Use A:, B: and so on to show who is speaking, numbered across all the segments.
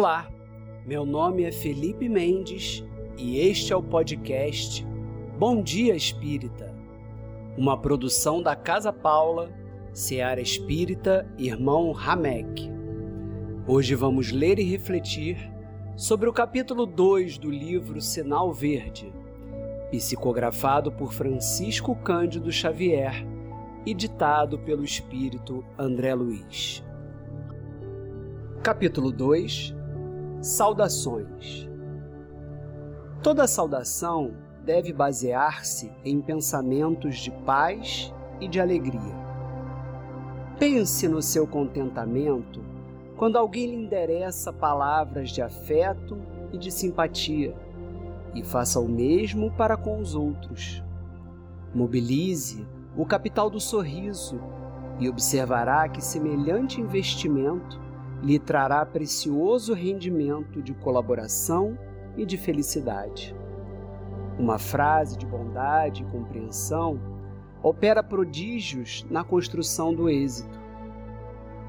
A: Olá, meu nome é Felipe Mendes e este é o podcast Bom Dia Espírita, uma produção da Casa Paula, Seara Espírita Irmão Ramek. Hoje vamos ler e refletir sobre o capítulo 2 do livro Sinal Verde, psicografado por Francisco Cândido Xavier e ditado pelo espírito André Luiz. Capítulo 2 Saudações Toda saudação deve basear-se em pensamentos de paz e de alegria. Pense no seu contentamento quando alguém lhe endereça palavras de afeto e de simpatia, e faça o mesmo para com os outros. Mobilize o capital do sorriso e observará que semelhante investimento lhe trará precioso rendimento de colaboração e de felicidade. Uma frase de bondade e compreensão opera prodígios na construção do êxito.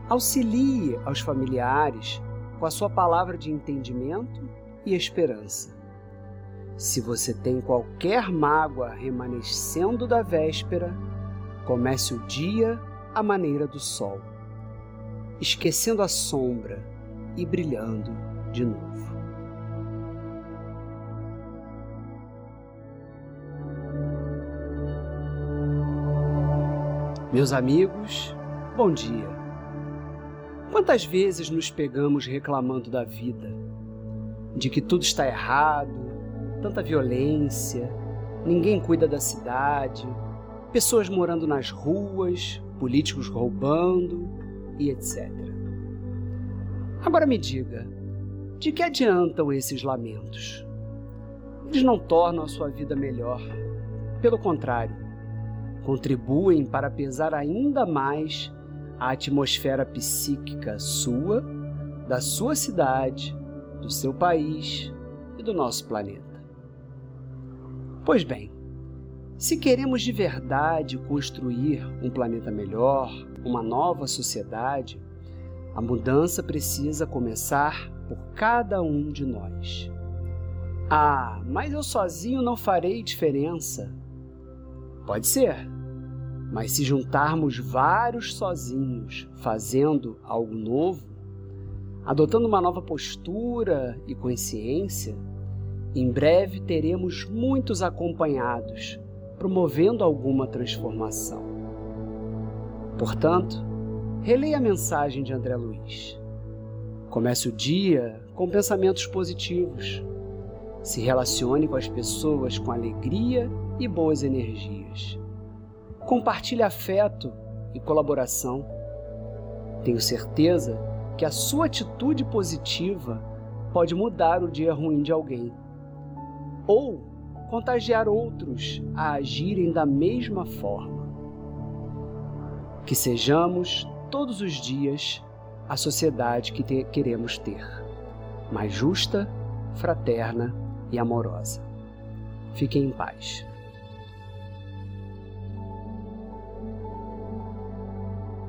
A: Auxilie aos familiares com a sua palavra de entendimento e esperança. Se você tem qualquer mágoa remanescendo da véspera, comece o dia à maneira do sol esquecendo a sombra e brilhando de novo. Meus amigos, bom dia. Quantas vezes nos pegamos reclamando da vida, de que tudo está errado, tanta violência, ninguém cuida da cidade, pessoas morando nas ruas, políticos roubando, e etc. Agora me diga, de que adiantam esses lamentos? Eles não tornam a sua vida melhor. Pelo contrário, contribuem para pesar ainda mais a atmosfera psíquica sua, da sua cidade, do seu país e do nosso planeta. Pois bem, se queremos de verdade construir um planeta melhor, uma nova sociedade, a mudança precisa começar por cada um de nós. Ah, mas eu sozinho não farei diferença. Pode ser, mas se juntarmos vários sozinhos fazendo algo novo, adotando uma nova postura e consciência, em breve teremos muitos acompanhados promovendo alguma transformação. Portanto, releia a mensagem de André Luiz. Comece o dia com pensamentos positivos. Se relacione com as pessoas com alegria e boas energias. Compartilhe afeto e colaboração. Tenho certeza que a sua atitude positiva pode mudar o dia ruim de alguém. Ou contagiar outros a agirem da mesma forma. Que sejamos, todos os dias, a sociedade que te queremos ter, mais justa, fraterna e amorosa. Fiquem em paz.